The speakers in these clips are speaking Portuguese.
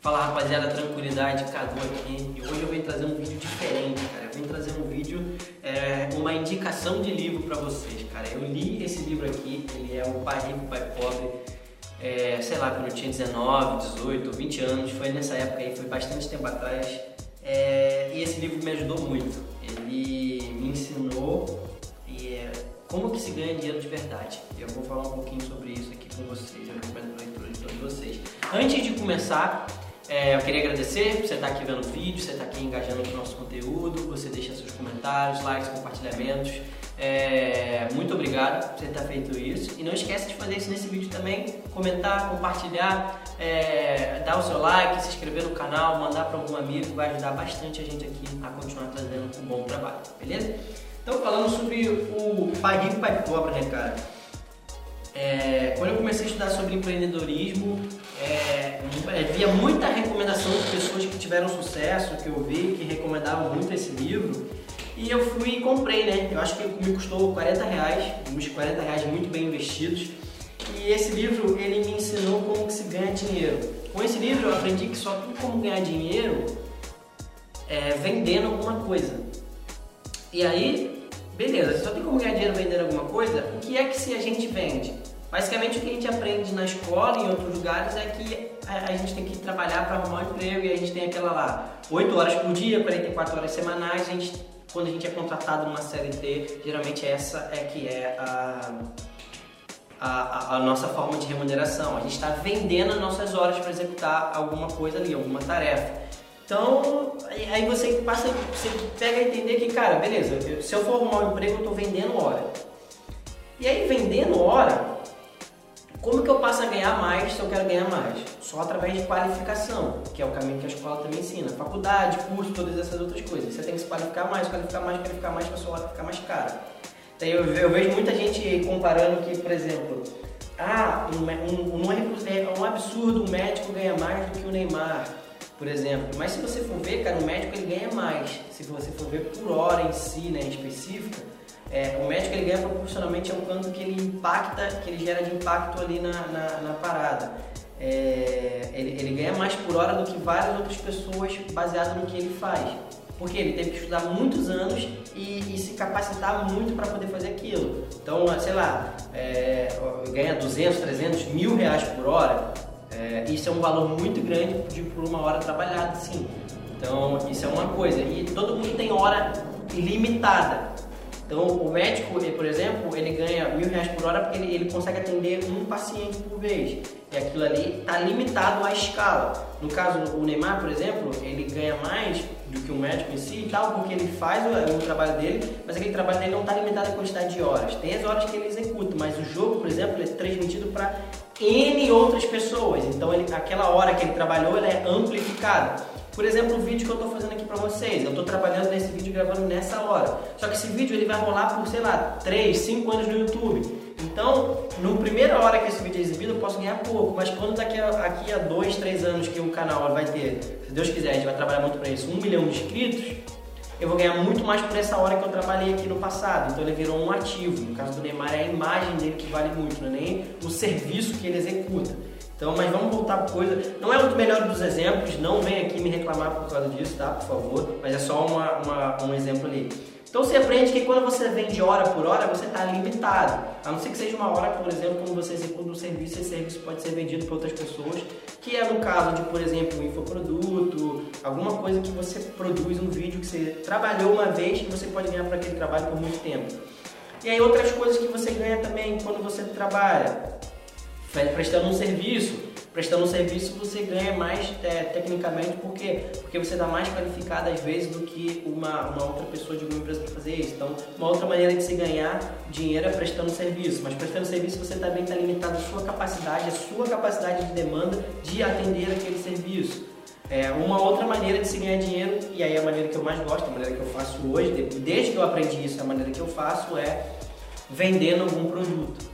Fala rapaziada, tranquilidade, Cadu aqui e hoje eu venho trazer um vídeo diferente, cara. Eu venho trazer um vídeo, é, uma indicação de livro para vocês, cara. Eu li esse livro aqui, ele é o Pai Rico, Pai Pobre, é, sei lá, quando eu tinha 19, 18, 20 anos, foi nessa época aí, foi bastante tempo atrás. É, e esse livro me ajudou muito. Ele me ensinou é, como que se ganha dinheiro de verdade. Eu vou falar um pouquinho sobre isso aqui com vocês, eu recomendo a leitura de todos vocês. Antes de começar, é, eu queria agradecer por você estar aqui vendo o vídeo, você estar aqui engajando com o nosso conteúdo, você deixa seus comentários, likes, compartilhamentos. É, muito obrigado por você ter feito isso. E não esquece de fazer isso nesse vídeo também, comentar, compartilhar, é, dar o seu like, se inscrever no canal, mandar para algum amigo, vai ajudar bastante a gente aqui a continuar trazendo um bom trabalho, beleza? Então falando sobre o pai rico pai pobre, né cara? É, quando eu comecei a estudar sobre empreendedorismo, é, via muita recomendação de pessoas que tiveram sucesso, que eu vi, que recomendavam muito esse livro. E eu fui e comprei, né? Eu acho que me custou 40 reais, uns 40 reais muito bem investidos. E esse livro, ele me ensinou como que se ganha dinheiro. Com esse livro eu aprendi que só tem como ganhar dinheiro é, vendendo alguma coisa. E aí, beleza, só tem como ganhar dinheiro vendendo alguma coisa, o que é que se a gente vende? Basicamente o que a gente aprende na escola e em outros lugares é que a, gente tem que trabalhar para arrumar um emprego e a gente tem aquela lá, 8 horas por dia, 44 horas semanais, a gente, quando a gente é contratado numa CLT, geralmente essa é que é a, a, a nossa forma de remuneração. A gente está vendendo as nossas horas para executar alguma coisa ali, alguma tarefa. Então, aí você passa, você pega a entender que, cara, beleza, se eu for arrumar um emprego, eu estou vendendo hora. E aí, vendendo hora, como que eu passo a ganhar mais se eu quero ganhar mais? Só através de qualificação, que é o caminho que a escola também ensina. Faculdade, curso, todas essas outras coisas. Você tem que se qualificar mais, qualificar mais, qualificar mais para sua hora ficar mais cara. Então eu, eu, vejo muita gente comparando que, por exemplo, ah, um, um, um, é um absurdo o médico ganha mais do que o Neymar, por exemplo. Mas se você for ver, cara, o médico ele ganha mais. Se você for ver por hora em si, né, específica, é, o médico ele ganha proporcionalmente ao quanto que ele impacta, que ele gera de impacto ali na, na, na parada. É, ele, ele, ganha mais por hora do que várias outras pessoas baseado no que ele faz. Porque ele teve que estudar muitos anos e, e se capacitar muito para poder fazer aquilo. Então, sei lá, é, ganha 200, 300, mil reais por hora. É, isso é um valor muito grande de, por uma hora trabalhada, sim. Então, isso é uma coisa. E todo mundo tem hora limitada. Então, o médico, por exemplo, ele ganha mil reais por hora porque ele, ele consegue atender um paciente por vez. E aquilo ali está limitado à escala. No caso, o Neymar, por exemplo, ele ganha mais do que o médico em si e tal, porque ele faz o, o trabalho dele, mas aquele trabalho dele não está limitado à quantidade de horas. Tem as horas que ele executa, mas o jogo, por exemplo, é transmitido para N outras pessoas. Então, ele, aquela hora que ele trabalhou, ela é amplificada. Por exemplo, o vídeo que eu estou fazendo aqui para vocês, eu estou trabalhando nesse vídeo gravando nessa hora. Só que esse vídeo ele vai rolar por, sei lá, 3, 5 anos no YouTube. Então, no primeira hora que esse vídeo é exibido, eu posso ganhar pouco, mas quando daqui a, aqui a 2, 3 anos que o canal vai ter, se Deus quiser, a gente vai trabalhar muito para isso, 1 um milhão de inscritos, eu vou ganhar muito mais por essa hora que eu trabalhei aqui no passado. Então ele virou um ativo. No caso do Neymar é a imagem dele que vale muito, não é nem o serviço que ele executa. Então, mas vamos voltar para coisa. Não é dos melhores dos exemplos, não vem aqui me reclamar por causa disso, tá? Por favor. Mas é só uma, uma, um exemplo ali. Então você aprende que quando você vende hora por hora, você está limitado. A não ser que seja uma hora, por exemplo, quando você executa um serviço, esse serviço pode ser vendido para outras pessoas, que é no caso de, por exemplo, um infoproduto, alguma coisa que você produz um vídeo que você trabalhou uma vez e você pode ganhar por aquele trabalho por muito tempo. E aí outras coisas que você ganha também quando você trabalha prestando um serviço. Prestando um serviço você ganha mais é, tecnicamente porque porque você está mais qualificado às vezes do que uma, uma outra pessoa de alguma empresa para fazer isso. Então, uma outra maneira de se ganhar dinheiro é prestando serviço. Mas prestando serviço você também está limitado à sua capacidade, à sua capacidade de demanda de atender aquele serviço. É, uma outra maneira de se ganhar dinheiro, e aí é a maneira que eu mais gosto, a maneira que eu faço hoje, desde que eu aprendi isso, a maneira que eu faço é vendendo algum produto.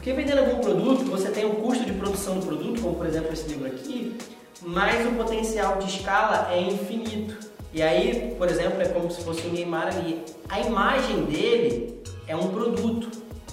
Porque vendendo algum produto, você tem um custo de produção do produto, como por exemplo esse livro aqui, mas o potencial de escala é infinito. E aí, por exemplo, é como se fosse um Neymar ali. A imagem dele é um produto.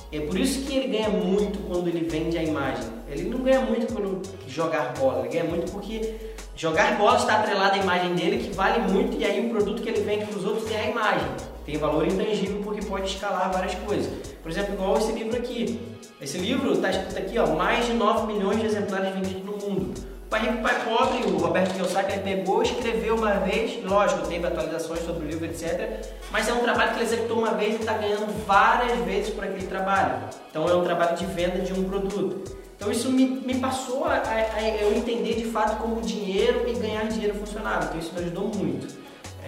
É por isso que ele ganha muito quando ele vende a imagem. Ele não ganha muito quando jogar bola, ele ganha muito porque Jogar bola está atrelado à imagem dele, que vale muito, e aí o produto que ele vende para os outros é a imagem. Tem valor intangível porque pode escalar várias coisas. Por exemplo, igual esse livro aqui. Esse livro está escrito aqui, ó, mais de 9 milhões de exemplares vendidos no mundo. O Pai Rico, Pai Pobre, o Roberto Kiyosaki, ele pegou, escreveu uma vez, lógico, teve atualizações sobre o livro, etc. Mas é um trabalho que ele executou uma vez e está ganhando várias vezes por aquele trabalho. Então é um trabalho de venda de um produto. Então isso me, me passou a, a, a, eu entender de fato como dinheiro e ganhar dinheiro funcionava. Então isso me ajudou muito.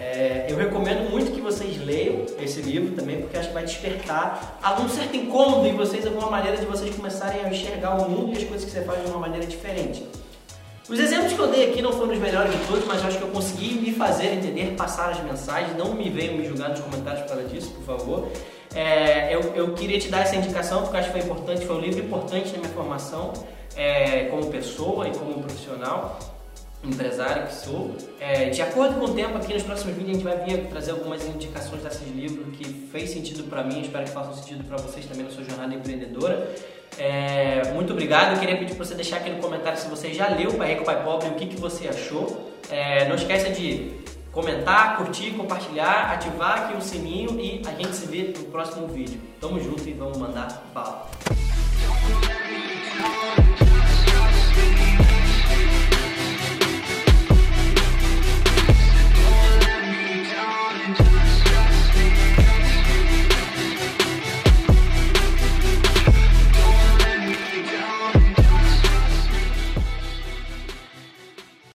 É, eu recomendo muito que vocês leiam esse livro também, porque acho que vai despertar algum certo incômodo em vocês, alguma maneira de vocês começarem a enxergar o mundo e as coisas que você faz de uma maneira diferente. Os exemplos que eu dei aqui não foram os melhores de todos, mas acho que eu consegui me fazer entender, passar as mensagens. Não me venham me julgar nos comentários causa disso, por favor. É, eu, eu, queria te dar essa indicação porque acho que foi importante, foi um livro importante na minha formação é, como pessoa e como profissional, empresário que sou. É, de acordo com o tempo, aqui nos próximos vídeos a gente vai vir trazer algumas indicações desses livros que fez sentido para mim, espero que façam sentido para vocês também na sua jornada empreendedora. É, muito obrigado. Eu queria pedir para você deixar aqui no comentário se você já leu Pai Rico, Pai Pobre o que, que você achou. É, não esqueça de comentar, curtir, compartilhar, ativar aqui o sininho e a gente se vê no próximo vídeo. Tamo junto e vamos mandar bala.